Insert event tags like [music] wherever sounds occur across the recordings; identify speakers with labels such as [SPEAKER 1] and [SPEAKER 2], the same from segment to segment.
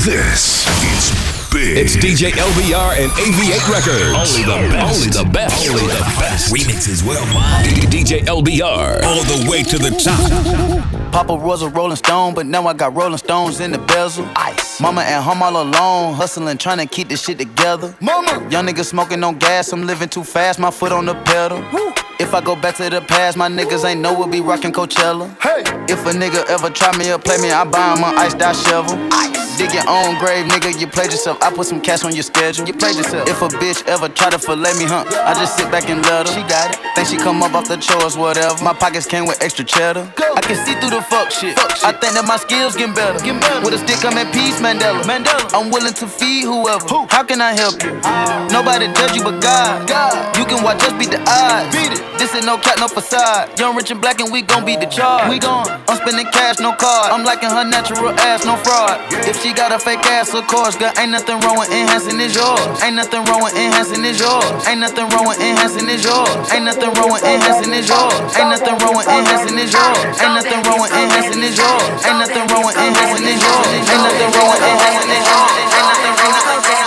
[SPEAKER 1] This is big.
[SPEAKER 2] It's DJ LBR and AV8 Records.
[SPEAKER 3] Only the best.
[SPEAKER 2] Only the best.
[SPEAKER 3] Only the best. Remixes worldwide.
[SPEAKER 2] DJ LBR.
[SPEAKER 3] All the way to the top.
[SPEAKER 4] Papa was a Rolling Stone, but now I got Rolling Stones in the bezel. Ice. Mama at home all alone, hustling, trying to keep this shit together. Mama. Young nigga smoking on gas, I'm living too fast, my foot on the pedal. Woo. If I go back to the past, my niggas ain't know we'll be rocking Coachella. Hey. If a nigga ever try me or play me, I buy him an iced out shovel. Ice. Dig your own grave, nigga, you played yourself. I put some cash on your schedule. You played yourself. If a bitch ever try to fillet me, huh? I just sit back and let her. She got it. Think she come up off the chores, whatever. My pockets came with extra cheddar. Go. I can see through the fuck shit. fuck shit. I think that my skills getting better. Get better. With a stick, I'm at peace, Mandela. Mandela. I'm willing to feed whoever. Who? How can I help you? Ah. Nobody judge you but God. God. You can watch us beat the odds. Beat it. This ain't no cat, no facade. Young, rich, and black, and we gon' beat the charge. We gon' I'm spending cash, no card. I'm liking her natural ass, no fraud. If she got a fake ass, of course, girl, ain't nothing wrong with enhancing is yours. Ain't nothing wrong with enhancing is yours. Ain't nothing wrong with enhancing is yours. Ain't nothing wrong with enhancing is yours. Ain't nothing wrong with enhancing is yours. Ain't nothing wrong with enhancing is yours. Ain't nothing wrong with enhancing is yours. Ain't nothing wrong with enhancing is yours. Ain't nothing wrong with
[SPEAKER 5] Go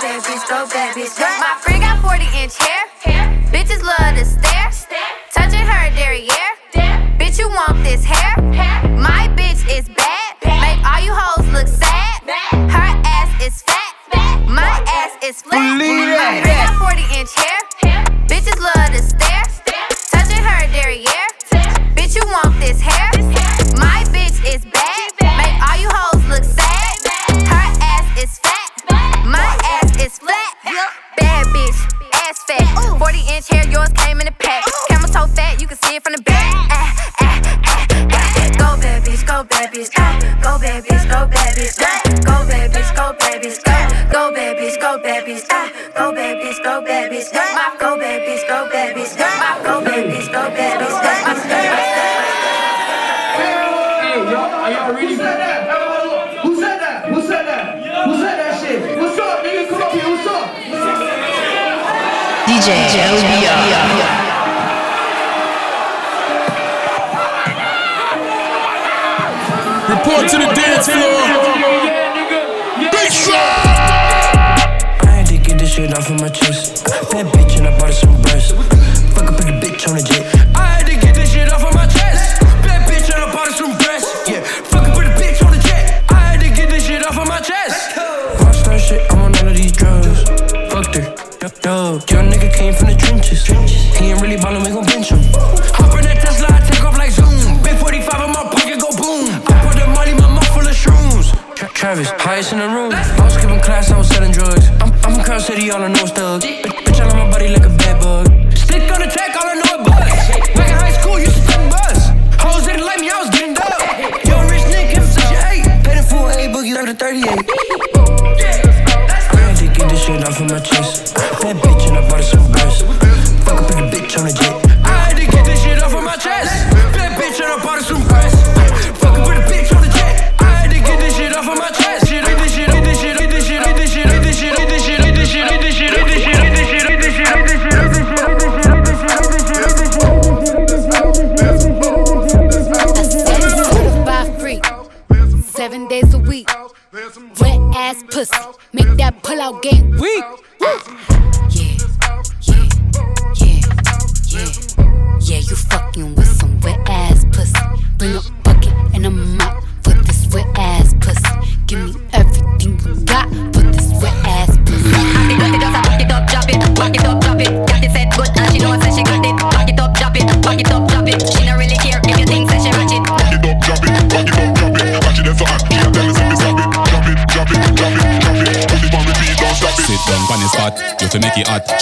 [SPEAKER 5] babies, go babies. My friend got 40 inch hair. Bitches love to stare. Touching her derriere. Bitch, you want this hair? My bitch is bad. Make all you hoes look sad. Her ass is fat. My ass is flat. My friend got 40 inch hair. Bitches love to stare. Touching her derriere. Bitch, you want this hair? Flat. Bad bitch, ass fat. 40 inch hair, yours came in a
[SPEAKER 6] DJ.
[SPEAKER 3] Report to the dance floor.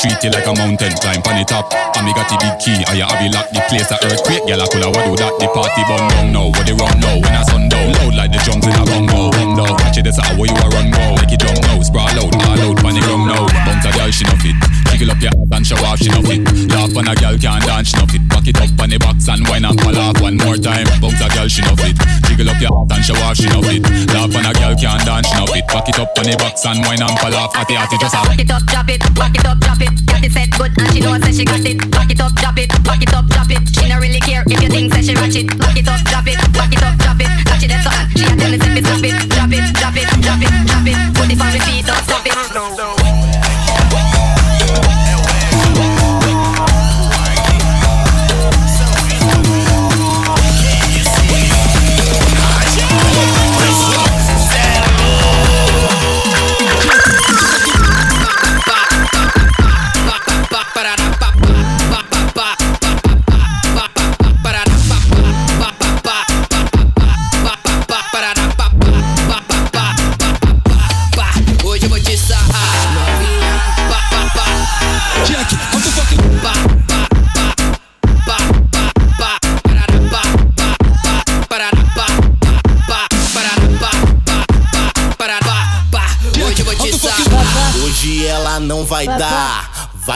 [SPEAKER 7] Treat it like a mountain, climb on the top. And me got the big key, I have it lock the place a earthquake. Girl, I coulda do that. The party bun down now, what they run now when I sundown. Loud like the drums in a bongo. Down, watch it, that's how you a run go. Make it jump now, sprawl out, all out, pon the ground now. Bounce a girl, she no fit. Jiggle up your ass and show off, she no fit. Laugh on a girl can't dance, she no fit. Cock it up on the box and why not fall off one more time. Bounce a girl, she know it. Jiggle up your ass and show off, she know it. Laugh on a girl can't dance, she know it. Cock it up on the box and why not fall off. Atty atty just a.
[SPEAKER 5] Cock it up, drop it. Cock it up, drop it. Got it set good and she know say she got it. Cock it up, drop it. Cock it up, drop it. She not really care if you think that she ratchet. Cock it up, drop it. Cock it up, drop it. Got it that's so. She a tell me, drop it, drop it, drop it, drop it, drop
[SPEAKER 8] it. Put it on repeat, don't stop it. No, no.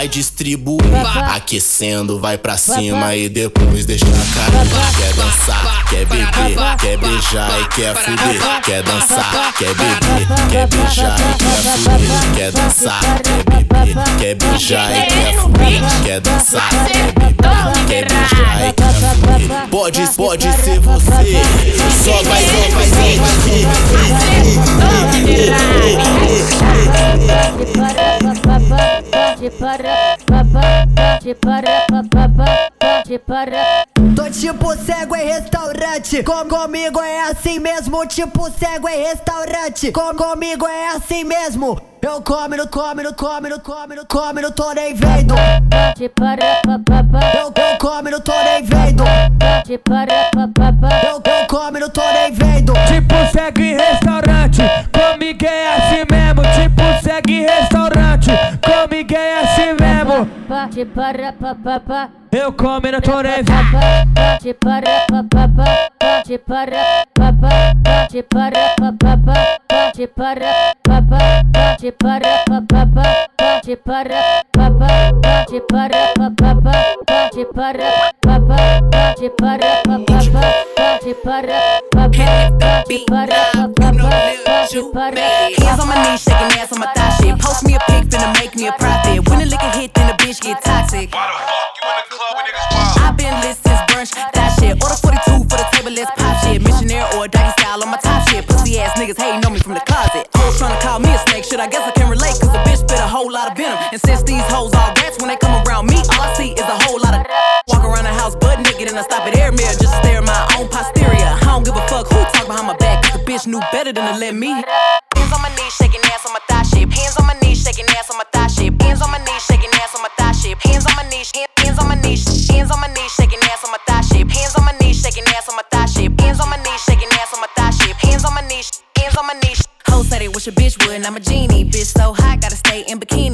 [SPEAKER 8] Vai distribuir, aquecendo, vai pra cima e depois deixa cair. Quer dançar, quer beber, quer beijar e quer fuder. Quer dançar, quer beber, quer beijar e quer fuder. Quer dançar, quer beber, quer beijar e quer fuder. Quer dançar, quer beber, quer beijar e quer fuder. Pode, pode ser você, só vai, só vai
[SPEAKER 9] Tô tipo cego em restaurante. Com comigo é assim mesmo. Tipo cego em restaurante. Com comigo é assim mesmo. Eu come, no come, no come, no come, no come, não tô nem vendo. Eu, eu come, no tô nem vendo. Eu, eu come, no tô nem vendo.
[SPEAKER 10] Tipo cego em restaurante. Comigo é assim mesmo. Tipo cego em restaurante. Assim papá, te para. Eu come
[SPEAKER 11] na tua neve. Te para papa, te para papá, te para papa, te para papá, te para papa, te para papá, te para papá, te para papá, te para papá, te para papá, te para papá, te para. Hands on my knees, shaking ass on my thigh shit. Post me a pic, finna make knew better than to let me. Hands on my knees, shaking ass on my thigh shit. Hands on my knees, shaking ass on my thigh shit. Hands on my knees, shaking ass on my thigh shit. Hands on my knees, hands on my knees, hands on my knees, shaking ass on my thigh shit. Hands on my knees, shaking ass on my thigh shit. Hands on my knees, shaking ass on my thigh shit. Hands on my knees, hands on my knees. Hoes said they wish a bitch would, and I'm a genie. Bitch so hot, gotta stay in bikinis.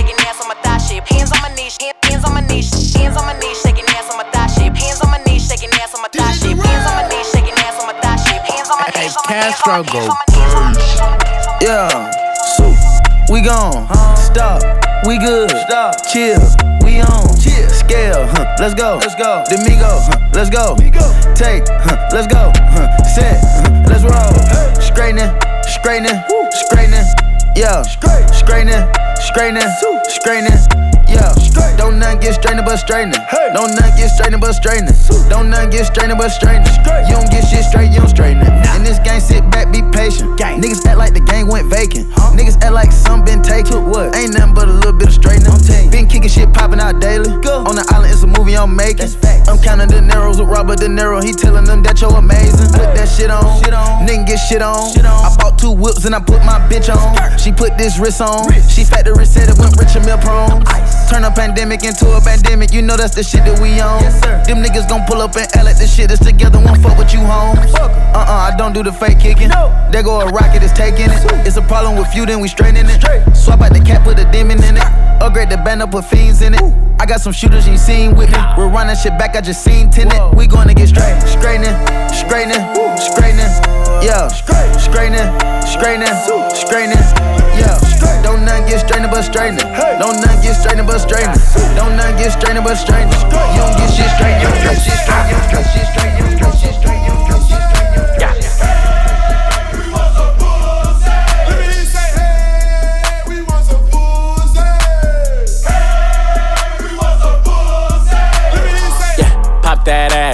[SPEAKER 11] shaking ass on my thigh shit. Hands on my knees, hands on my knees, hands on my knees, shaking ass on my thigh shit. Hands on my knees, shaking ass on my thigh shit. Hands on my knees, shaking ass on my thigh shit. Hands on my knees, on my knees,
[SPEAKER 4] Castro go Yeah, so we gone. Stop, we good. Stop, chill, we on. Chill, scale, huh, let's go. Let's go. Domingo, huh, let's go. Take, huh, let's go. Huh, set, huh, let's roll. Straightening, straightening, straightening. Yeah, straightening, straightening, straightening. Yeah, don't none get straightening but straightening. Don't none get straightening but straightening. Don't none get straightening but straightening. You don't get shit straight, you don't straighten it. In this game, sit back, be patient. Niggas act like the game went vacant. Niggas act like some been taken. What? Ain't nothing but a little bit of straightening. Been kicking shit popping out daily. On the island, it's a movie I'm making. I'm counting the narrows with Robert De Niro. He telling them that you're amazing. Put that shit on. Nigga get shit on. I bought two whips and I put my bitch on. She put this wrist on. She factory said it went rich and meal prone. Turn a pandemic into a pandemic. You know that's the shit that we on. Them niggas gon' pull up and L at the shit is together. Won't fuck with you, home. Uh uh, I don't do the fake kicking. There go a rocket, it's taking it. It's a problem with you, then we straightening it. Swap out the cap, put a demon in it. Upgrade the band up, put fiends in it. I got some shooters you seen with me. We're running shit back, I just seen tenant. We gonna get straight. Straightening, straightening, straightening. Yeah, straightening, straightening, straightening. Yeah, don't none get straightening but straightening. Don't none get straightening but straightening. Don't none get straightening but straightening. You don't get shit straight, you don't get shit straight, you don't get shit straight, you don't get shit straight, you don't get shit straight, you don't get shit straight.
[SPEAKER 12] Pop that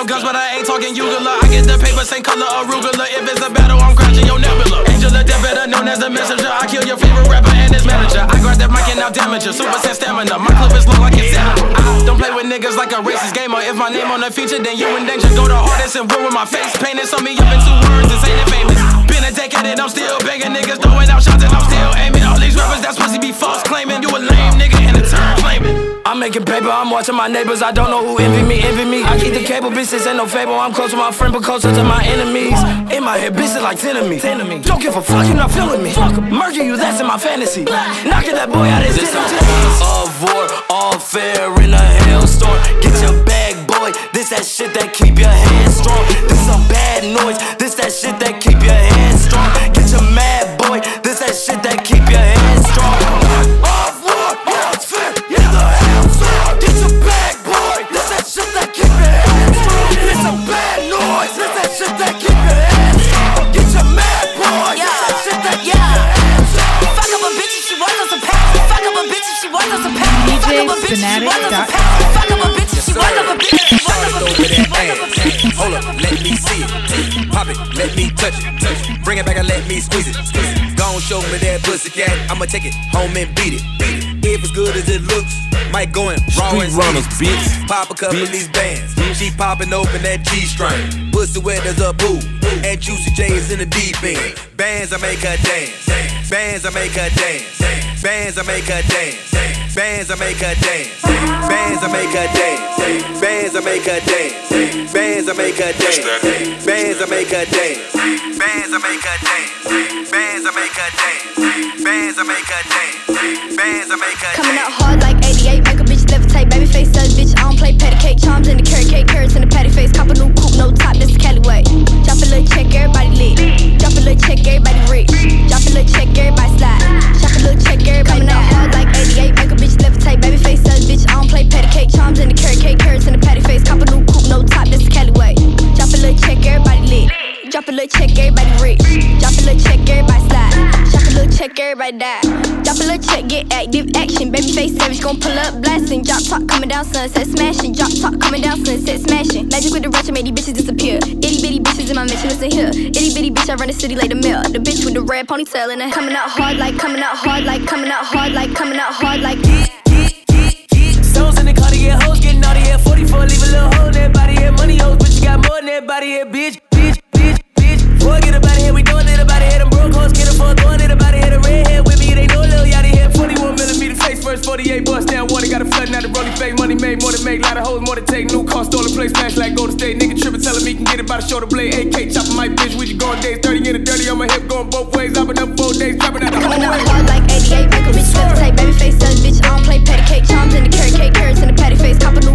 [SPEAKER 13] no guns, but I ain't talking Ugula. I get the paper, same color arugula. If it's a battle, I'm crashing your nebula. Angela Death, better known as the messenger. I kill your favorite rapper and his manager. I grab that mic and now damage you. Super sense stamina. My clip is long like it's senator. I don't play with niggas like a racist gamer. If my name on the feature, then you in danger. Go the hardest and with my face painted. So me up in two words, this ain't it famous. Been a decade and I'm still banging niggas, throwing out shots and I'm still aiming. All these rappers that's supposed to be false claiming. You a lame nigga and a turn claiming.
[SPEAKER 3] I'm making paper, I'm watching my neighbors. I don't know who envy me, envy me. I keep the cable, bitches ain't no fable. I'm close to my friend, but closer to my enemies. In my head, bitches like ten of me. Don't give a fuck, you're not feeling me. Fuck, Murder you, that's in my fantasy. Knocking that boy out his This of war, all fair in a hailstorm. Get your bag, boy. This that shit that keep your hands strong. This a bad noise.
[SPEAKER 14] Bitch.
[SPEAKER 15] Hold up, let me see it. Pop it, let me touch it. touch Bring it back and let me squeeze it. Gon' show me that pussy cat. I'ma take it home and beat it. If it's good as it looks, might go in raw
[SPEAKER 16] Street
[SPEAKER 15] and
[SPEAKER 16] runners,
[SPEAKER 15] sneak.
[SPEAKER 16] bitch.
[SPEAKER 15] Pop a couple of these bands. She popping open that G string. Pussy wet as a boo. And Juicy J is in the deep end. Bands I make her dance. Bands I make her dance. Bands I make her dance. Bands I make her dance. Bands I make her dance. Bands I make her dance. Bands I make her dance. Bands I make her dance. Bands I make her dance. Bands I make her dance. Bands I make her dance. Bands I make her dance.
[SPEAKER 17] Coming out hard like 88, make a bitch levitate. Baby face says, bitch, I don't play patty cake. Charms in the carrot cake, carrots in the check, everybody lit. Drop a little check, everybody rich. Drop a little check, everybody slide. Shop a little check, everybody Coming out hard like 88, make a bitch levitate. Baby face says, bitch, I don't play patty cake. Charms in the carrot cake, carrots in the patty face. Cop a new coupe, no top, this is Cali way. Drop a little check, everybody. Drop a little check, everybody rich. Drop a little check, everybody slide. Drop a little check, everybody die. Drop a little check, get active action. Baby face savage, gon' pull up blasting. Drop top coming down, sunset smashing. Drop top coming down, sunset smashing. Magic with the ratchet made these bitches disappear. Itty bitty bitches in my mission, listen here. Itty bitty bitch, I run the city like the mill. The bitch with the red ponytail and it coming out hard like, coming out hard like, coming out hard like, coming out hard like.
[SPEAKER 18] Stones in the car to get hoes, getting naughty at 44, leave a little hole in that body, yeah, money hoes, but you got more than that body, yeah, bitch, bitch. Boy, get about it here, we doing it about it here, them broke hoes, get it for throwing it about it here, the redhead with me, they know Lil Yachty head, 41 millimeter face first, 48 bust down water, got a flooding out the rolling fake, money made, more than make, lot of hoes, more than take, new car, stolen place, smash like Golden State, nigga trippin', telling me can get it by the shoulder blade, AK chopping my bitch, we just going days, 30 in the dirty on my hip, going both ways, I've been up four days, dropping out the whole
[SPEAKER 17] out
[SPEAKER 18] way.
[SPEAKER 17] hard like 88, make a bitch levitate. Baby face selling bitch, I don't play patty cake. Charms in the carrot cake, carrots in the patty face. Cop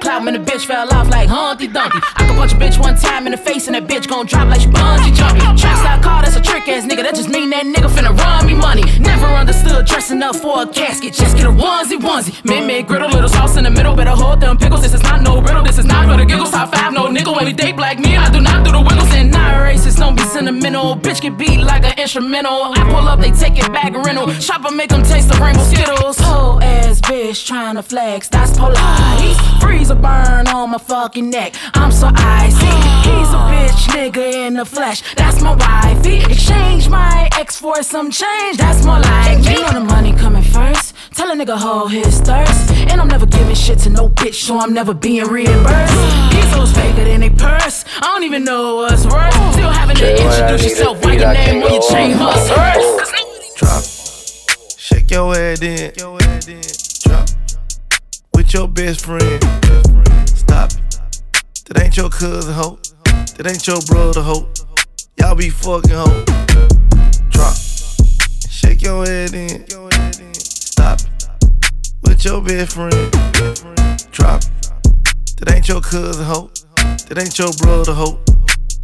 [SPEAKER 19] plan clout, man. The bitch fell off like Humpty Dumpty. I can punch a bitch one time in the face and that bitch gon' drop like she bungee jumping. Track style car, that's a trick ass nigga. That just mean that nigga finna run me money. Never understood dressing up for a casket. Just get a onesie onesie. Mid mid griddle, little sauce in the middle. Better hold them pickles. This is not no riddle. This is not for the giggles. Top five, no nickel. When we date black me, I do not do the wiggles. And not racist, don't be sentimental. Bitch can beat like an instrumental. I pull up, they take it back rental. Shopper make them taste the rainbow skittles. Whole ass bitch trying to flex. That's Pilates. Freeze a burn on my fucking neck. I'm so icy. He's a bitch nigga in the flesh. That's my wifey. Exchange my ex for some change. That's more like. You know the money coming first. Tell a nigga hold his thirst. And I'm never giving shit to no bitch, so I'm never being reimbursed. These hoes faker than they purse. I don't even know what's worth. Still having to introduce yourself. Write your name on your chain must hurt.
[SPEAKER 20] Drop. Shake your head in. With your best friend. Stop it. That ain't your cousin, ho. That ain't your brother, ho. Y'all be fucking, ho. Drop. Shake your head in. Stop it. With your best friend. Drop. That ain't your cousin, ho. That ain't your brother, ho.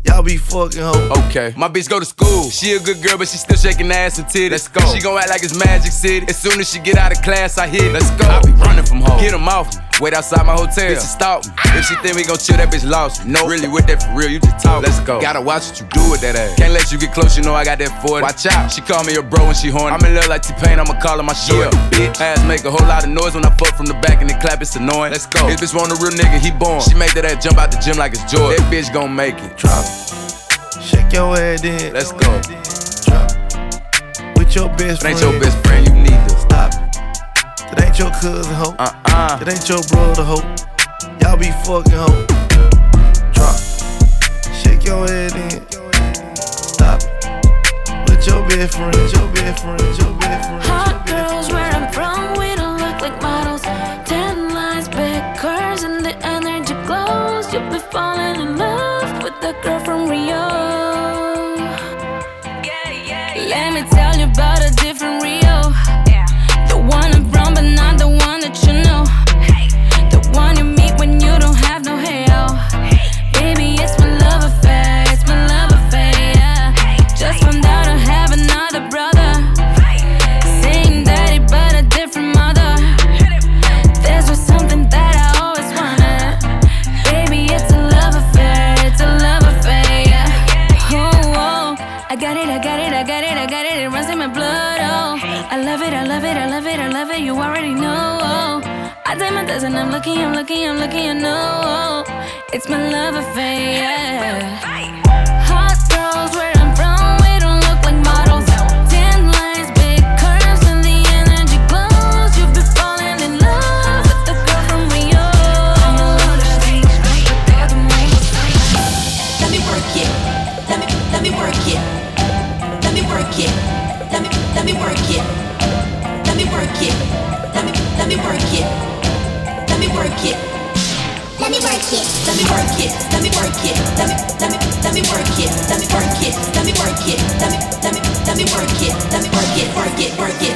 [SPEAKER 20] Y'all be fucking, ho.
[SPEAKER 21] Okay. My bitch go to school. She a good girl, but she still shaking ass and titties. Let's go. She gon' act like it's Magic City. As soon as she get out of class, I hit. Let's go. I be running from home. Get 'em off me. Wait outside my hotel. Bitch, stalk me. If she think we gon' chill, that bitch lost me. No, really with that for real, you just talk. Let's go. Gotta watch what you do with that ass. Can't let you get close, you know I got that 40. Watch out. She call me a bro when she horny. I'm in love like T-Pain, I'ma call her my shit. bitch. Ass make a whole lot of noise when I fuck from the back and the clap, it's annoying. Let's go. This bitch want a real nigga, he born. She make that ass jump out the gym like it's joy. That bitch gon' make it.
[SPEAKER 20] Drop. Shake your head in.
[SPEAKER 21] Let's go.
[SPEAKER 20] Drop. With your best
[SPEAKER 21] That
[SPEAKER 20] friend.
[SPEAKER 21] ain't your best friend, you need to
[SPEAKER 20] Stop it. That ain't your cousin, ho.
[SPEAKER 21] Uh-uh.
[SPEAKER 20] That ain't your brother, ho. Y'all be fucking, ho. Drop. Shake your head in. Stop it. With your best friend, your best friend, your best friend.
[SPEAKER 22] Hot girls where I'm from, you know. It's my love affair, yeah. It.
[SPEAKER 23] Work it.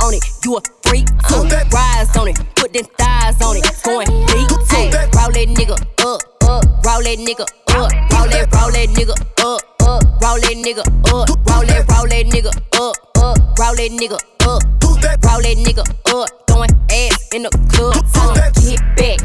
[SPEAKER 24] On it. You
[SPEAKER 25] a freak too. Rise on it, put them thighs on it. Going deep too. Roll that nigga up, up. Roll that nigga up. Roll that, roll that nigga up, up. Roll that nigga up. Roll that, roll that nigga up, up. Roll that nigga up. Roll that nigga up. Throwing ass in the club. Get back,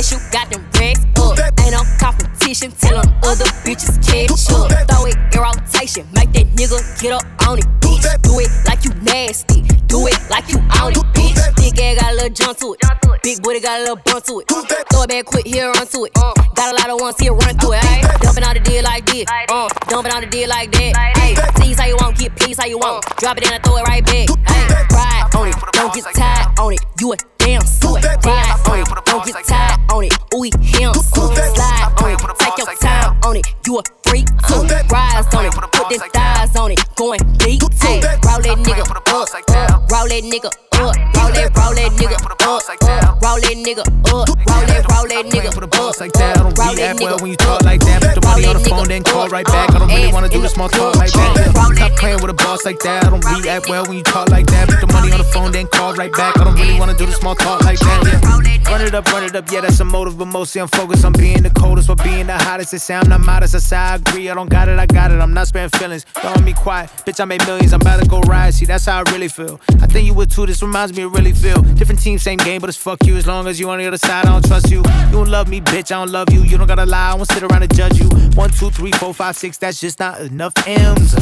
[SPEAKER 25] back you got them racks up. Ain't no competition. tell them other bitches catch up. Throw it in rotation. Make that nigga get up on it, bitch. Do it like you nasty. Do it like you on it, bitch. Big ass got a little jump to it. Big booty got a little bump to it. Throw it back quick, here, run to it. Got a lot of ones here, run through it. Ayy, dumping on the deal like this. Uh, dumping on the deal like that. Ayy, tease how you want, get please how you want. Drop it and throw it right back. Ayy, ride on it, don't get tired on it. You a damn suit. Ride on it, don't get tired on it. Ooh, him. Slide on it, take your time on it. You a freak too. Rise on it, put them thighs on it. Going deep too. Uh, roll that nigga up, up. Uh, roll that nigga up. Roll that, roll that nigga up, up. Roll that nigga up. Roll that, roll that nigga up.
[SPEAKER 26] like that. I don't react well when you talk like that. Put the money on the phone, then call right back. I don't really wanna do the small talk like that. Stop playing with a boss like that. I don't react well when you talk like that. Put the money on the phone, then call right back. I don't really wanna do the small talk like that. Yeah. Run it up, run it up. Yeah, that's a motive, but mostly I'm focused on being the coldest or being the hottest. They say I'm not modest. I say I agree. I don't got it, I got it. I'm not sparing feelings. Don't want me quiet. Bitch, I made millions. I'm about to go ride. See, that's how I really feel. I think you would too. This reminds me of really feel. Different team, same game, but it's fuck you. As long as you on the other side, I don't trust you. You don't love me, bitch. I don't love you. You don't gotta lie. I won't sit around and judge you. One, two, three, four, five, six. That's just not enough M's.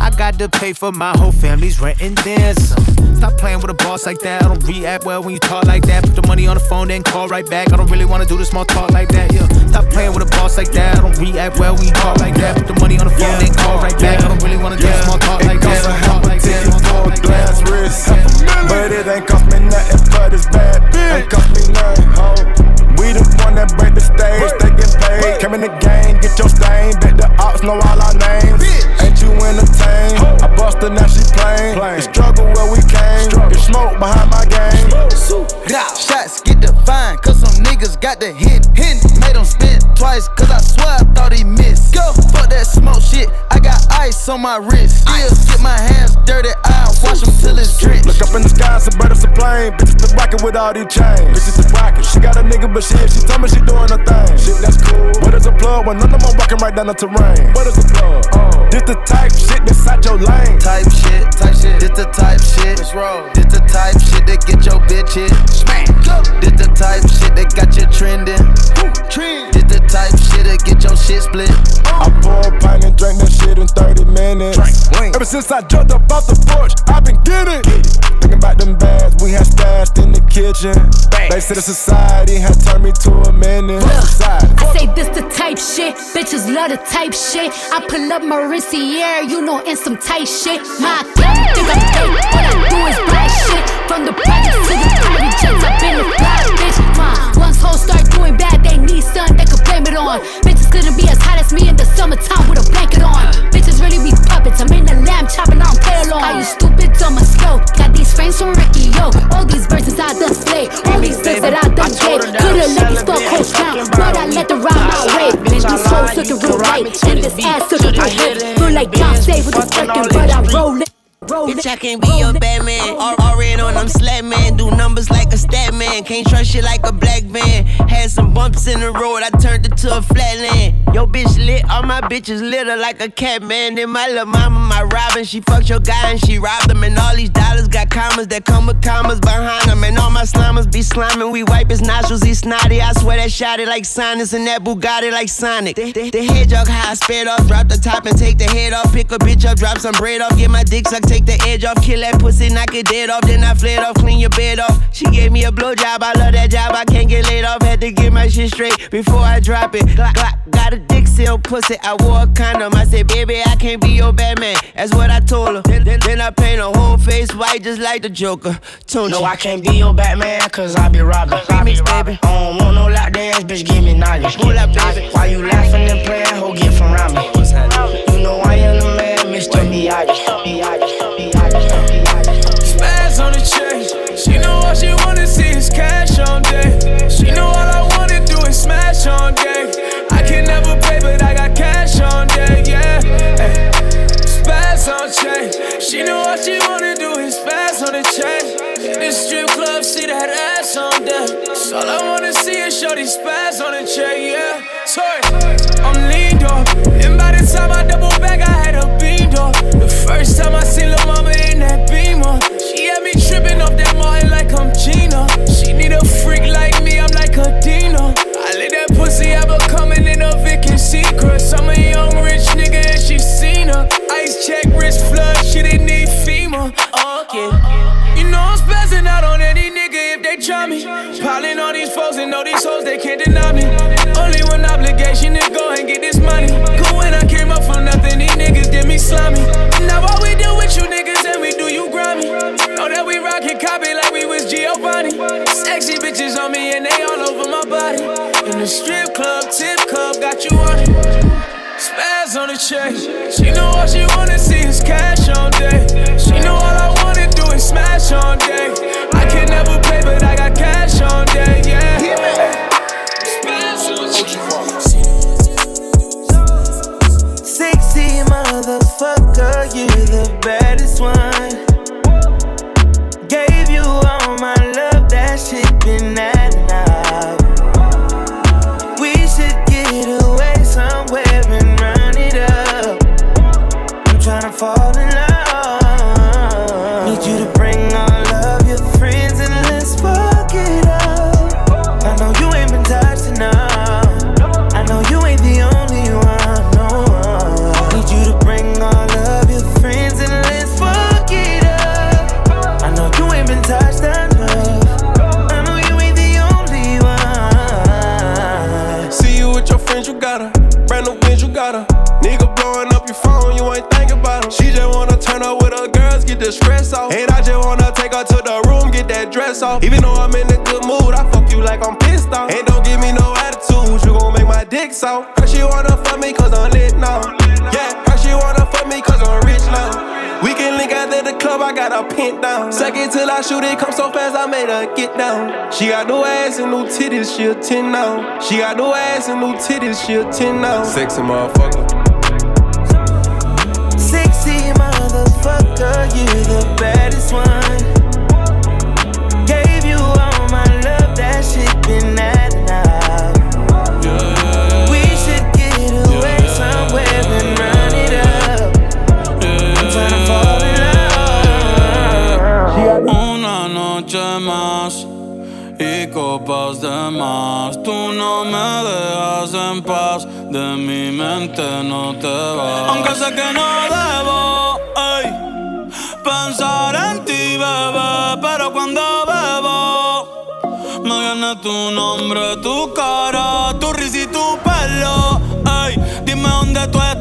[SPEAKER 26] I got to pay for my whole family's rent and then some. Stop playing with a boss like that. I don't react well when you talk like that. Put the money on the phone, then call right back. I don't really wanna do the small talk like that. Yeah. Stop playing with a boss like that. I don't react well when you talk like that. Put the money on the phone, then call right back. I don't really wanna do the small talk like that. Talk like that. Talk
[SPEAKER 27] glass wrist. But it ain't cost me nothing but it's bad. Ain't cost me nothing, ho. We the one that break the stage, they get paid. Come in the game, get your stain. Bet the ops know all our names. Ain't you entertained? I bust busted, now she plain. The struggle where we came. Get smoke behind my game.
[SPEAKER 4] Shots get defined, cause some niggas got the hit. hit. Made them spin twice, cause I swear I thought he missed. Go, fuck that smoke shit, I got ice on my wrist. Still get my hands dirty, I wash them till it's drenched.
[SPEAKER 27] Look up in the sky, some bird it's a plane. Bitches been rockin' with all these chains. Bitches been rockin'. She got a nigga, but shit, she told me she doing her thing. Shit, that's cool. What is a plug when none of them walking right down the terrain? What is a plug? Oh. This the type shit that's out your lane.
[SPEAKER 4] Type shit, type shit. This the type shit. Let's roll. This the type shit that get your bitch hit. Smack. This the type shit that got you trending. Trend. This the type shit that get your shit split.
[SPEAKER 27] I pour a pint and drink that shit in 30 minutes. Ever since I jumped up off the porch, I've been getting. Thinking about them bags we had stashed in the kitchen. They said the society had turned me to a menace.
[SPEAKER 28] I say this the type shit, bitches love the type shit. I pull up my Rinciere, you know, in some tight shit. My account think I'm fake, all I do is buy shit. From the project to the private jets, I've been a fly bitch. My once hoes start doing bad, they need something they could blame it on. Bitches couldn't be as hot as me in the summertime with a blanket on. Bitches really be puppets, I'm in the lamb chopping on pale on. Are you stupid, dumb or slow? Got these frames from Ricky, yo. All these verses I done slay, all these things that I done gave. Could've let these fuck hoes down, but I let them ride my way. These hoes looking real right, and this ass looking real hip. Feel like John Say with the second, but I roll it.
[SPEAKER 29] Bitch, I can't be your Batman. All, all red on them slap man. Do numbers like a stat man. Can't trust shit like a black man. Had some bumps in the road, I turned it to a flatland. Yo, bitch lit, all my bitches litter like a cat man. Then my little mama, my Robin, she fucked your guy and she robbed him. And all these dollars got commas that come with commas behind them. And all my Bahamas be sliming, we wipe his nostrils, he snotty. I swear that shot it like sinus and that Bugatti like Sonic. The, the, the hedgehog high, spit off, drop the top and take the head off. Pick a bitch up, drop some bread off, get my dick sucked, take the edge off, kill that pussy, knock it dead off. Then I fled off, clean your bed off. She gave me a blowjob, I love that job, I can't get laid off. Had to get my shit straight before I drop it. Glock, glock, got a dick seal pussy, I wore a condom. I said, baby, I can't be your Batman. That's what I told her. Then, then, then I paint her whole face white just like the Joker. Tunchi.
[SPEAKER 30] No, I can't be your Batman, cause I be robbing.
[SPEAKER 29] Remix, baby.
[SPEAKER 30] I don't want no lock dance, bitch, give me knowledge.
[SPEAKER 29] Pull up, baby.
[SPEAKER 30] Why you laughing and playing, ho, get from around me. You know I am the man, Mr. Miyagi, Miyagi.
[SPEAKER 20] Chain. She know all she wanna see is cash on day. She know all I wanna do is smash on day. I can never pay, but I got cash on day, yeah. Ay. Spaz on chain. She know all she wanna do is spaz on the chain. In the strip club, see that ass on there. So all I wanna see is show these spaz on the chain, yeah. Sorry, I'm leaned up. And by the time I double back, I had a beamed up. The first time I seen Lil' Mama I'm Gina. She need a freak like me, I'm like a Dino. I let that pussy ever coming in a Vicky secret. I'm a young rich nigga and she seen her. Ice check, wrist flood, she didn't need FEMA. Uh, okay. You know I'm spazzing out on any nigga if they try me. Piling all these foes and all these hoes, they can't deny me. Only one obligation is go and get this money. Cool when I came up from nothing, these niggas did me slimy. Strip club, tip club, got you on it. Spaz on the chain. She know what she wanna
[SPEAKER 31] off. Even though I'm in a good mood, I fuck you like I'm pissed off. And don't give me no attitude, you gon' make my dick soft. Her she wanna fuck me cause I'm lit now. Yeah, her she wanna fuck me cause I'm rich now. We can link out at the club, I got her pinned down. Second till I shoot it, come so fast, I made her get down. She got no ass and no titties, she a 10 now. She got no ass and no titties, she a 10 now. Sexy motherfucker.
[SPEAKER 29] Sexy motherfucker, you the baddest one.
[SPEAKER 32] Más. Tú no me dejas en paz, de mi mente no te vas. Aunque sé que no debo ey, pensar en ti, bebé, pero cuando bebo me viene tu nombre, tu cara, tu risa y tu pelo. Ey, dime dónde tú estás,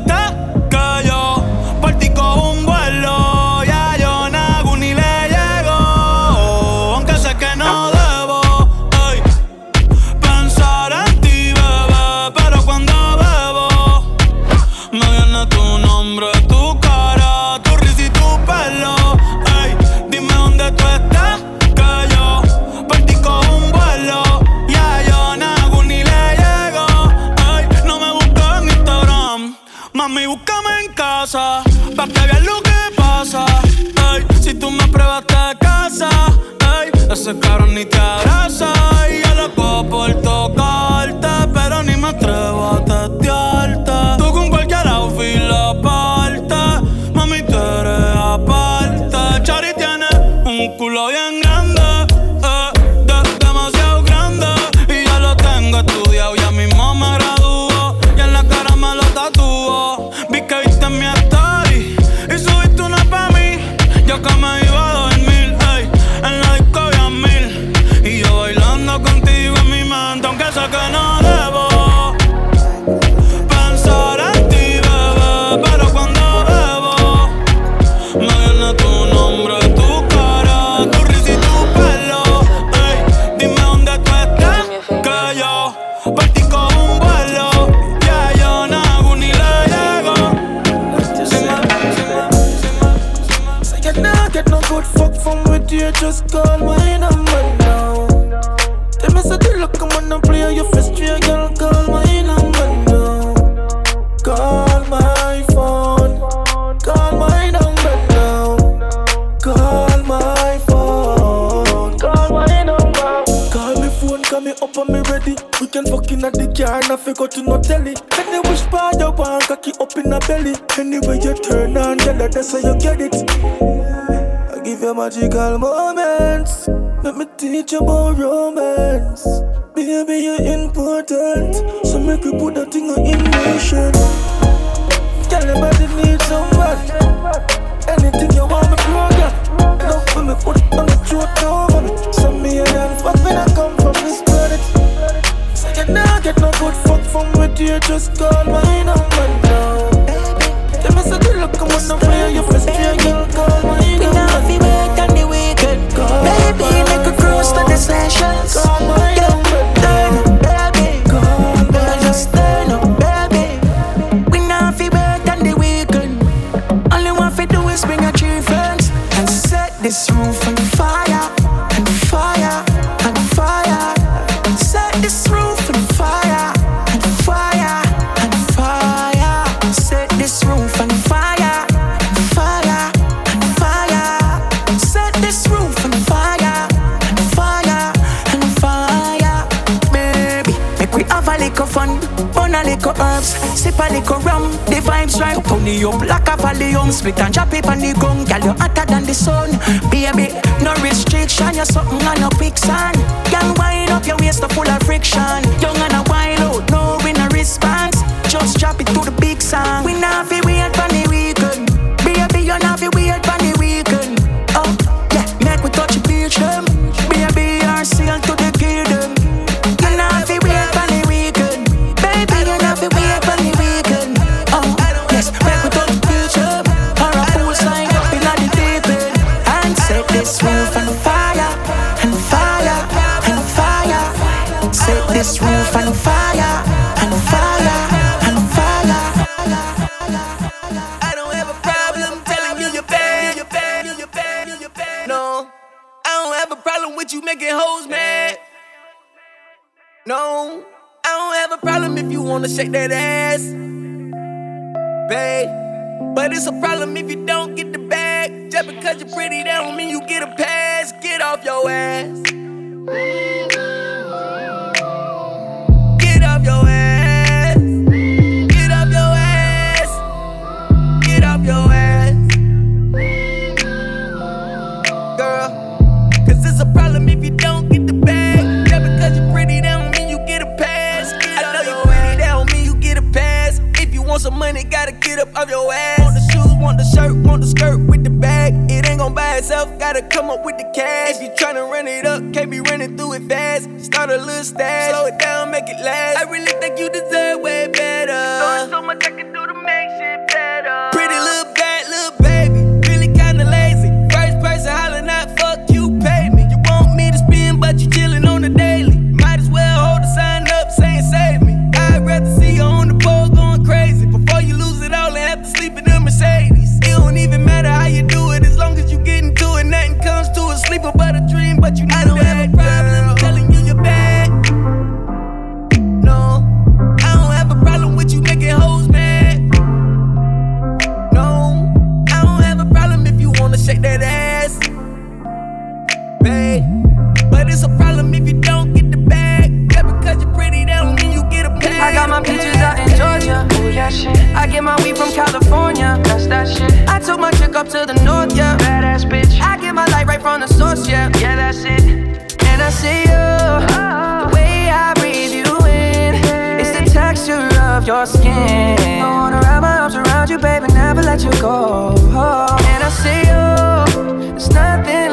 [SPEAKER 33] telly. Any which part you want, cocky up in the belly. Anyway you turn on, girl, that's how you get it. I give you magical moments. Let me teach you about romance. This
[SPEAKER 34] roof on fire, sip a little rum. The vibes right, turn it up like a volume. Split and drop it on the gun, girl you hotter than the sun. Baby, no restriction, you're something on a quicksand. Can wind up your waist full of friction. Young and a wild out, no in a response. Just drop it to the big sound. We not fi
[SPEAKER 18] itself, gotta come up with the cash. If you tryna run it up, can't be running through it fast. Start a little stash, slow it down, make it last. I really think you deserve way better. so much I can do to make shit but you I don't have a problem telling you you're bad. No, I don't have a problem with you making hoes mad. No, I don't have a problem if you wanna shake that ass, babe. But it's a problem if you don't get the bag. Just because you're pretty, that don't mean you get a bag.
[SPEAKER 35] I got my peaches out in Georgia. Oh yeah, shit. I get my weed from California. That's that shit. I took my chick up to the north, yeah. Badass bitch. I get my light right from the source, yeah. Yeah, that's it. And I see you. The way I breathe you in. It's the texture of your skin. I wanna wrap my arms around you, baby, never let you go. And I see you. There's nothing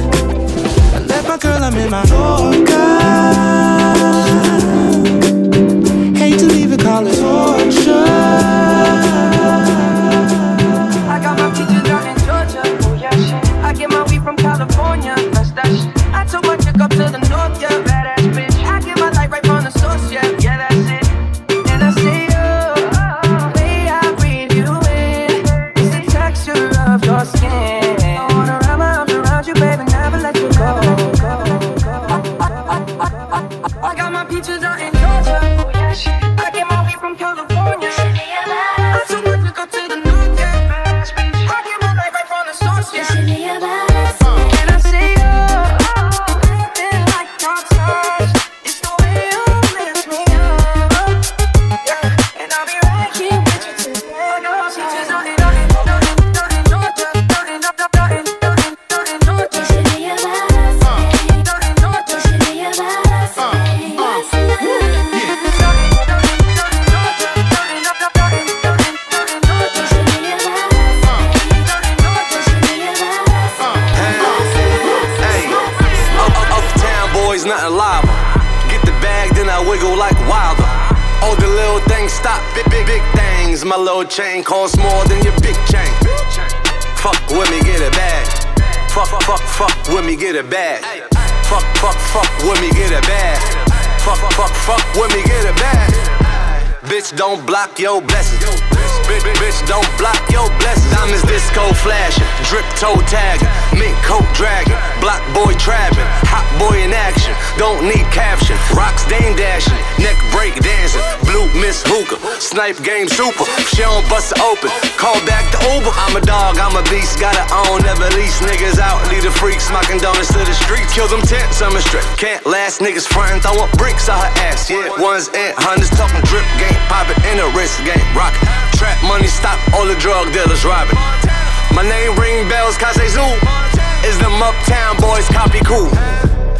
[SPEAKER 36] Girl, I'm in
[SPEAKER 37] my Yorker. Don't block your blessings. Bitch, bitch, don't block your blessings. Diamonds disco flashing, drip toe tagging, mink coat dragging, block boy trapping, hot boy in action. Don't need caption. Rocks dame dashing, neck break dancing, blue miss hookah, snipe game super. She don't bust it open, call back the Uber. I'm a dog, I'm a beast, gotta own, never lease niggas out. Lead the freaks, smocking donuts to the streets. Kill them tents, I'm a straight. Can't last niggas frontin', throwing bricks out her ass. Yeah, ones and hundreds talking drip game, poppin' in a wrist game, rockin'. Trap money, stop all the drug dealers robbing. My name ring bells, Kase Zoo. Is them uptown boys copy cool?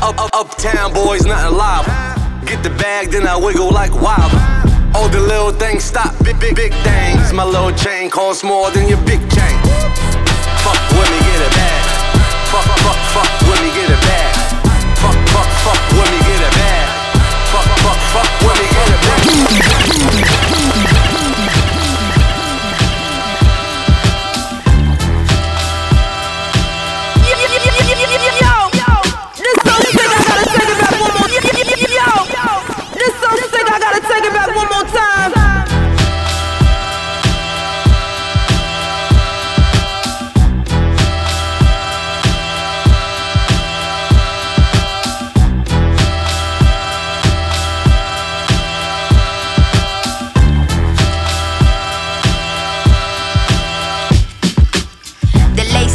[SPEAKER 37] Up, up, uptown boys, nothing live. Get the bag, then I wiggle like wild. All the little things stop, big, big, big things. My little chain costs more than your big chain. Fuck with me, get it bag. Fuck, fuck, fuck with me, get it bag. Fuck, fuck, fuck with me, get it bag. Fuck, fuck, fuck with me, get it bag.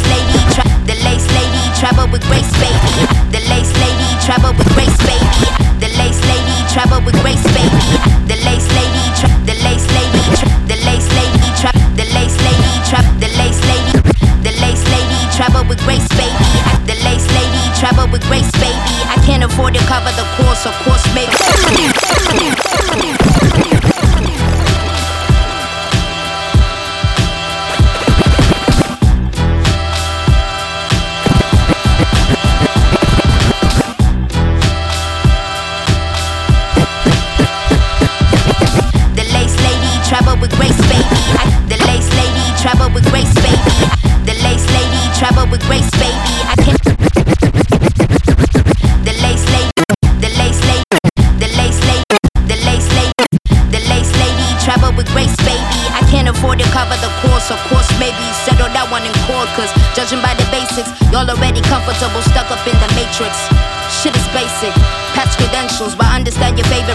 [SPEAKER 38] Lady, the lace lady travel with grace, baby. The lace lady, travel with grace, baby. The lace lady, travel with grace, grace, baby. I can't afford to cover the course, of course, maybe.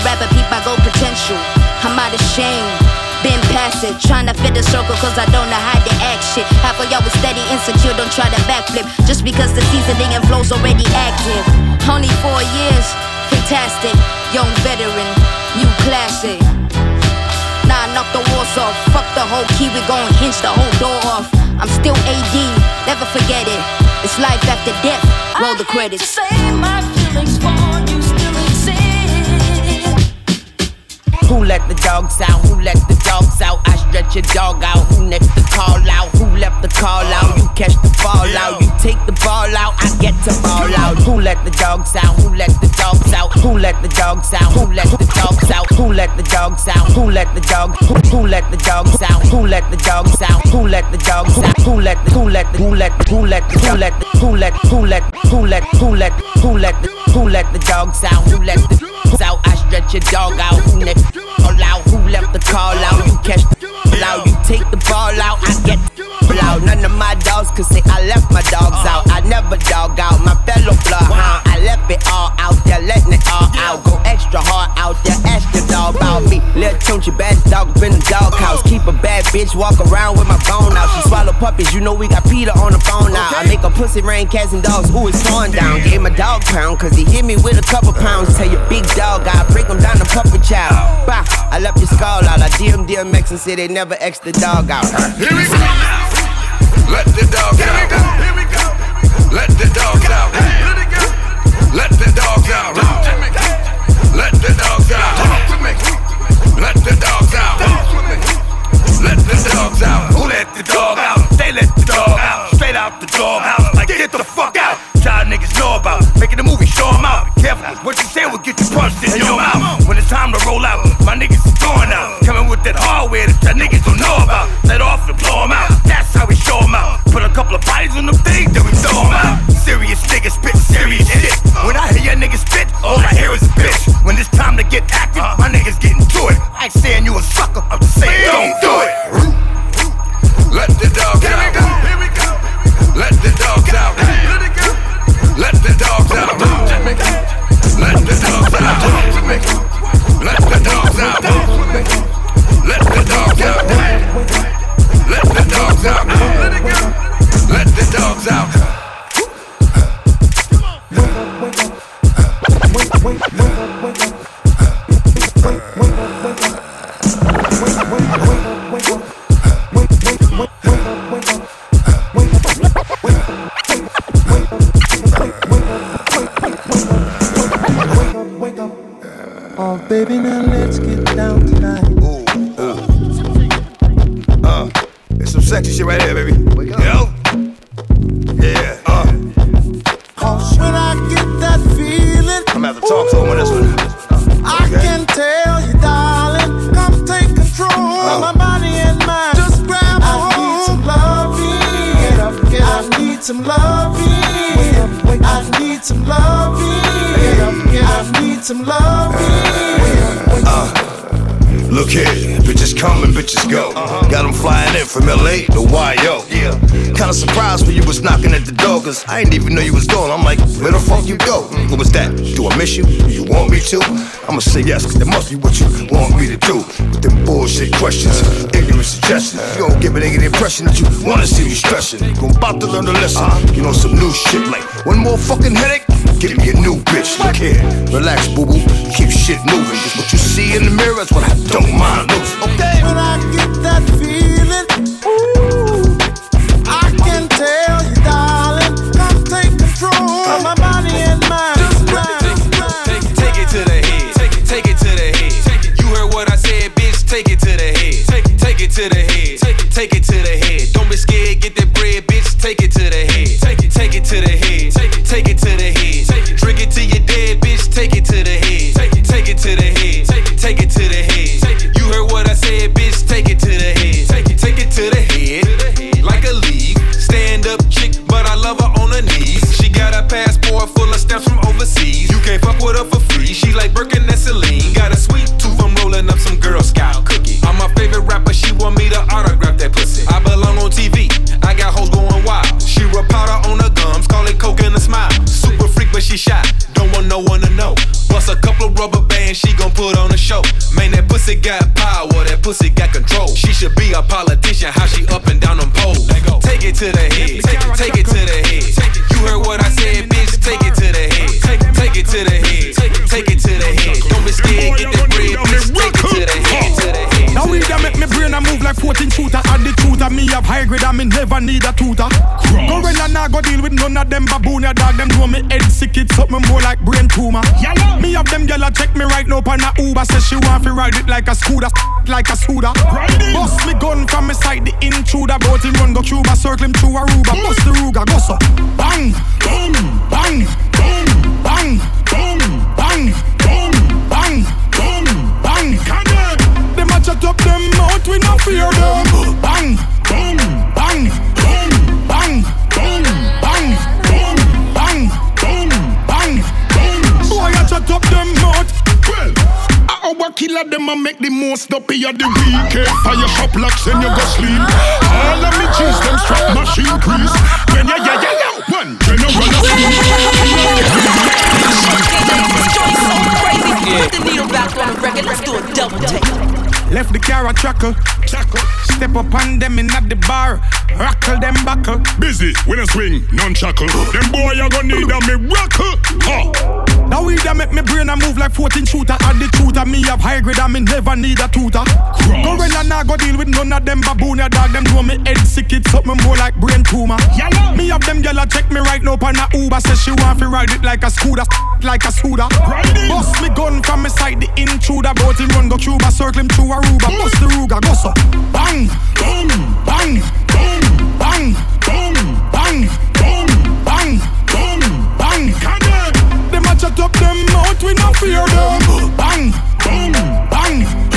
[SPEAKER 38] Rapper, peep my gold potential. I'm out of shame. Been past it, trying to fit the circle cause I don't know how to act shit. Half of y'all was steady insecure, don't try to backflip. Just because the seasoning and flow's already active. Only four years, fantastic. Young veteran, new classic. Nah, knock the walls off. Fuck the whole key, we gon' hinge the whole door off. I'm still AD, never forget it. It's life after death. Roll the credits.
[SPEAKER 29] Who let the dogs out? Who let the dogs out? I stretch your dog out. Who next to call out? Who left the call out? You catch the fallout. You take the ball out. I get to ball out. Who let the dogs out? Who let the dogs out? Who let the dogs out? Who let the dogs out? Who let the dogs out? Who let the dog? Who let the dogs out? Who let the dogs out? Who let the dogs out? Who let the who let the who let who let who let who let who let who let who let who let who let the dogs out? Who let the out? Stretch your dog out. Who let all out? Who left the call out? You catch the out. You take the ball out. I get the out. None of my dogs could say I left my dogs out. I never dog out my fellow bloodhound. I left it all out there, letting it all out. Go extra hard out there, ask the dog about me. Little Tunechi, bad dog in the doghouse. Keep bitch, walk around with my phone out. She swallow puppies, you know we got Peter on the phone now. I make a pussy rain, cats and dogs, ooh, it's torn down. Gave my dog pound, cause he hit me with a couple pounds. Tell your big dog, I break him down to puppy child. Bah, I left your skull out. I DM DMX and say they never X the dog out.
[SPEAKER 39] Here we go now. Let the dogs
[SPEAKER 40] Here we
[SPEAKER 39] out.
[SPEAKER 40] go, here we go.
[SPEAKER 39] Let the dogs out. Let the dogs out. Let the dogs out. Let the dogs out. Let the dogs out.
[SPEAKER 40] Who let the dog out? They let the dog out. Straight out the dog house. Like, get the fuck out. Child niggas know about. Making the movie, show 'em out. Be careful, what you say will get you punched in your mouth. When it's time to roll out, my niggas is going out. Coming with that hardware that your niggas don't know about. Let off and blow 'em out. That's how we show 'em out. Put a couple of bodies on them things, then we throw 'em out. Serious niggas spit serious shit. When I hear your niggas spit, all I hear is a bitch. When it's time to get active, my niggas getting to it. I ain't saying you a sucker, I'm just saying don't do it. Impression that you wanna see me stressing. Gon' about to learn a lesson. You know, some new shit like one more fucking headache. Give me a new bitch. Look here, relax, boo boo. Keep shit moving.
[SPEAKER 31] Up chick, but I love her on her knees. She got a passport full of stamps from overseas. You can't fuck with her for free. She like Birkin and Celine. Got a sweet tooth from rolling up some Girl Scout cookie. I'm my favorite rapper. She want me to autograph that pussy. I belong on TV. I got hoes going wild. She rub powder on her gums, call it coke and a smile. Super freak, but she shy. Don't want no one to know. Bust a couple of rubber bands, she gon' put on a show. Man, that pussy got power, that pussy got control. She should be a politician,
[SPEAKER 34] something more like brain tumor. Me have them gyal check me right now on a Uber. Say she want to ride it like a scooter [laughs] Like a scooter. Bust me gun from me side the intruder. Boat him run go Cuba circle him through Aruba. Mm. Bust the Ruger go so. Bang. Boom. Bang. Boom. Bang. Boom. Bang. Boom. Bang. Boom. Bang. Them a chat up them mouth we no
[SPEAKER 22] fear them. Our killer them a make the most up of the weekend Fire shop locks and you go sleep All of me cheese them strap machine crease When ya ya ya ya one general
[SPEAKER 34] Yeah. Put the needle back on the record, let's do a double take.
[SPEAKER 22] Left the car a chuckle, chuckle. Step up on them in at the bar, rockle them buckle.
[SPEAKER 40] Busy when I swing, non chuckle. Them boy you gonna need a miracle. Huh.
[SPEAKER 22] Make me brain a move like 14 shooter. Add the tutor, me have high grade, I me never need a tutor. Gorilla nah go deal with none of them baboon ya dog. Them know me head sick, it's something more like brain tumor. Yellow. Me have them gyal check me right now on a Uber. Say she want to ride it like a scooter, [laughs] like a scooter. Bust me gun from me side, the intruder. Bout him run go Cuba, circle him through Aruba. Bust the Ruger, go so. Bang, bang, bang, bang, bang, bang, bang, bang, shut up them out. we n'ot fear them. Bang, boom, bang.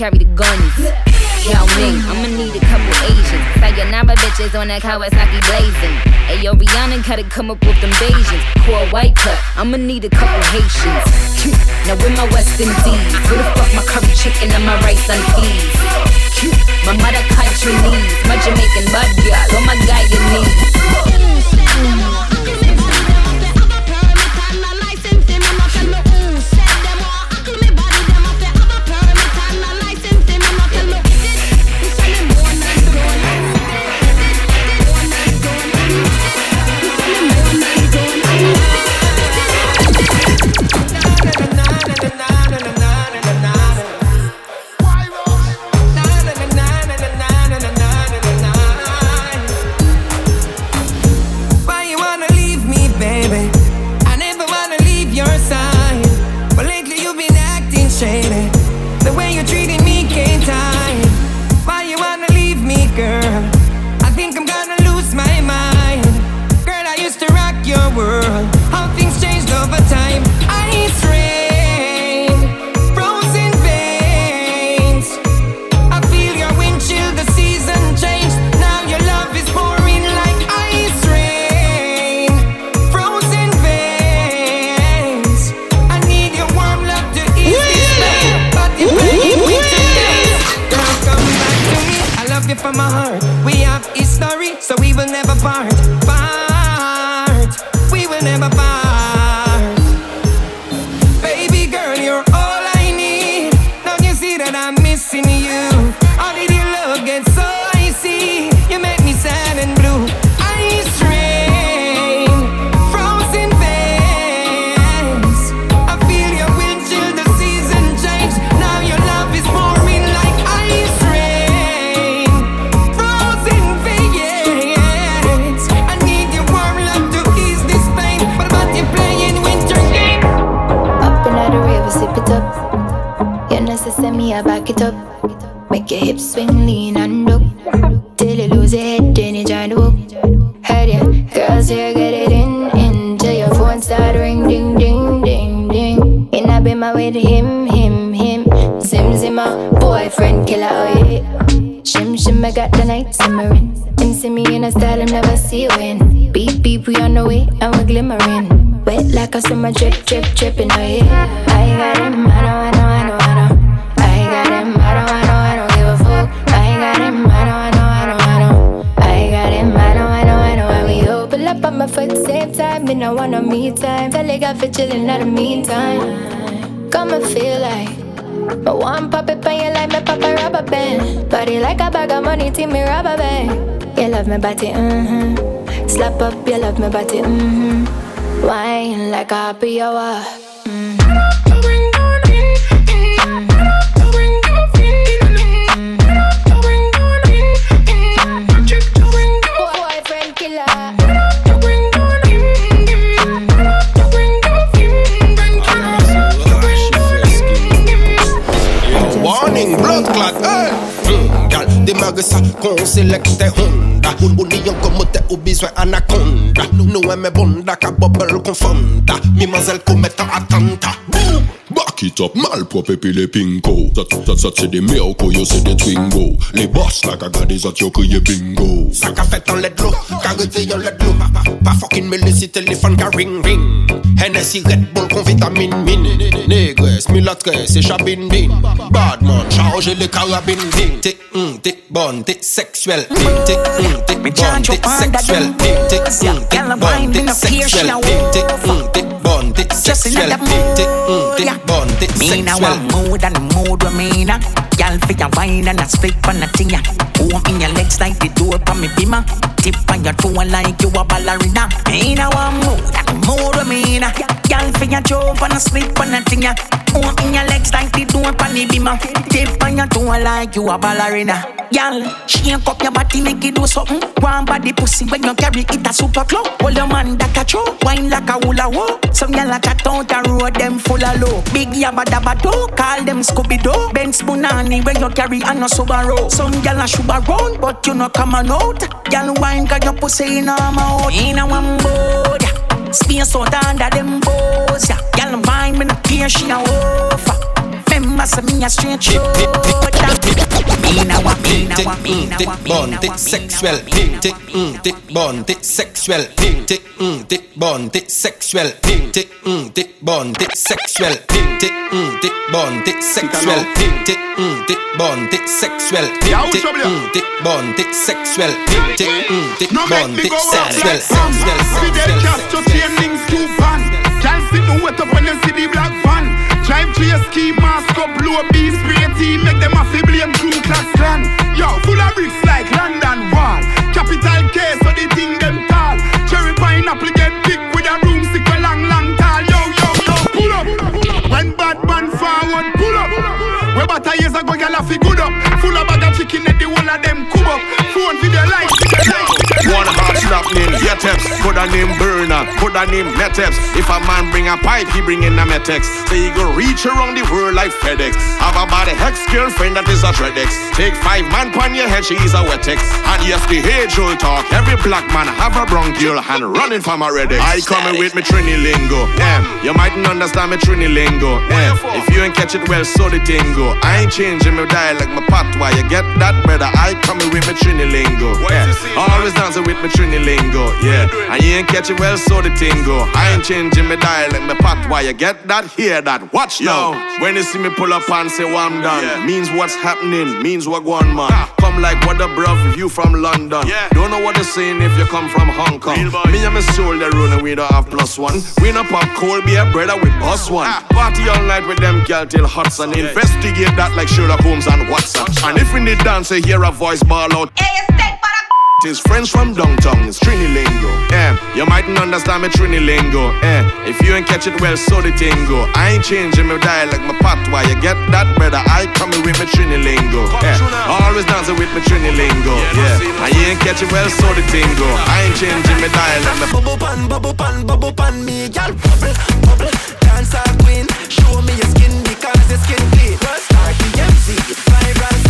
[SPEAKER 41] Carry the guns. Yao Ming, I'ma need a couple Asians. Sayonara bitches on that Kawasaki blazing. Ayo, Rihanna gotta come up with them Bajans. Core white cut, I'ma need a couple Haitians. [laughs] Now with my West Indies, where the fuck my curry chicken and my rice and peas? [laughs] My mother country needs, my Jamaican bud girl, oh my Guyanese.
[SPEAKER 42] And I
[SPEAKER 43] be my him, him, him. Sim, zimmer, boyfriend killer, oh yeah. Shim, shim, I got the night simmering. Him see me in a style, him never see in. Beep, beep, we on the way, and we're glimmering. Wet like a summer drip, drip, dripping, oh yeah. I got him, I know, I know, I know, I know. I got him, I don't, I know, I don't give a fuck. I got him, I know, I know, I know, I know. I got him, I know, I know, I know. And we open up on my foot, same time. Me no want no me time. Feel like I fit chillin' in the meantime. And feel like. Want pop it on you like me pop a rubber band. Body like a bag of money, team me rubber band. You love me body, mm-hmm. Slap up, you love me body, mm-hmm. Wine like a happy hour.
[SPEAKER 40] Démarre ça, qu'on sélecte Honda. Ou lion comme t'es au besoin anaconda. Nous aimons bonda, ka bubble confonda Mimazelle commettant attentat Boom!
[SPEAKER 44] Back it up, malpropre pinko yo des twingo. Les boss la gaga des autres, yo crié bingo.
[SPEAKER 40] Ça qu'a fait en let l'eau, carité en let l'eau Pas fucking me laisser téléphone ka ring ring. Hennessy Red Bull con vitamine mine Négresse, mulâtresse et chabine bin Badman, chargez les carabines bin. T'es, hum, t'es bonne, t'es sexuelle T'es, t'es, hum, t'es bonne, t'es sexuelle T'es, t'es, hum, t'es bonne, t'es sexuelle T'es, t'es, hum, t'es bonne, t'es sexuelle T'es, t'es, hum, t'es bonne, t'es
[SPEAKER 41] Me now
[SPEAKER 40] sexuelle
[SPEAKER 41] want more than mood now. Y'all your wine and a split on a thing ya. In your legs like the door for me bimmer. Tip on your toe like you a ballerina. Me now want more than mood with me. Y'all for your jump and a split on a thing ya. In your legs like the door for me bimmer. Tip on your toe like you a ballerina. Y'all shake up your body make it do something. One body pussy when you carry it a super club. Hold your man that a throw. Wine like a hula hoop. Some y'all a chat out road them full of low. Big yabba dabba do. Call them Scooby Doo. Benz When you carry and no Subaru. Some y'all a shuba round but you no come on out. Y'all wine got your pussy in a mouth. In a one board. Space out under them bows. Y'all wine me no care she a offer. Remember say me a straight shooter. Me now a me now a me
[SPEAKER 40] hum,
[SPEAKER 41] now
[SPEAKER 40] t'es
[SPEAKER 41] a me
[SPEAKER 40] bonne,
[SPEAKER 41] now
[SPEAKER 40] t'es
[SPEAKER 41] a me
[SPEAKER 40] sexuelle T'es, hum, t'es bonne, t'es sexuelle T'es, hum, t'es bonne, t'es sexuelle T'es, hum, t'es bonne, t'es sexuelle T'es, hum, t'es bonne, t'es sexuelle T'es, hum, t'es bonne, t'es sexuelle T'es, hum, t'es bonne, t'es sexuelle T'es, hum, t'es
[SPEAKER 34] No make
[SPEAKER 40] bonne,
[SPEAKER 34] me
[SPEAKER 40] t'es
[SPEAKER 34] go out
[SPEAKER 40] sexuelle
[SPEAKER 34] like some Fidel Castro chain links too pan Can't sit no wet up when you see the black van Drive your ski mask up blow B spray team Make them a blame Ku Klux Klan Yo, full of bricks like London Wall. Capital K so the thing them tall. Cherry pineapple get big with a broomstick a long long tall. Yo, yo, yo, pull up. When bad man forward, pull up. We better years ago, gyal a fi good up. Full of bag of chicken and the whole of them cub up. Phone
[SPEAKER 15] One heart snap name Yeteps, put a name burner, put a name Meteps. If a man bring a pipe, he bring in a Metex. So he go reach around the world like FedEx. Have a body hex girlfriend that is a Dreadex. Take five man pon your head, she is a Wetex. And yes, the age old talk. Every black man have a bronchial and running from a Redex. I coming with me Trinilingo. Yeah, you mightn't understand me Trinilingo. Yeah, if you ain't catch it well, so the tingo. I ain't changing my dialect, my patois. You get that, brother? I coming with me Trinilingo. Yeah, always dancing with me Trinilingo. Yeah. Yeah, and you ain't catching well, so the thing go. I ain't changing my dial, dialect, my path. Why you get that? Hear that? Watch now. When you see me pull up and say, well, I'm done, means what's happening, means what going man. Come like what the bruv if you from London. Yeah. Don't know what they're saying if you come from Hong Kong. Me and my soul, they rolling, we don't have plus one. We no pop cold beer, brother, with bus one. Ah. Party all night with them girl till Hudson. Investigate that like Sherlock Holmes and Watson. And if we need dance, you hear a voice ball out. His friends from downtown, it's Trini lingo. Yeah, you mightn't understand me Trini lingo. Yeah, if you ain't catch it well, so the tingo. I ain't changing my dialect, my patois. You get that, brother? I coming with my Trini lingo. Yeah, eh, always dancing with my Trini lingo. Yeah, and you ain't catch it well, so the tingo. I ain't changing my dialect. My
[SPEAKER 33] Bubble pan, bubble pan, bubble pan me, girl. Bubble, bubble, dance a queen. Show me your skin because your skin clean. Start the MC, viral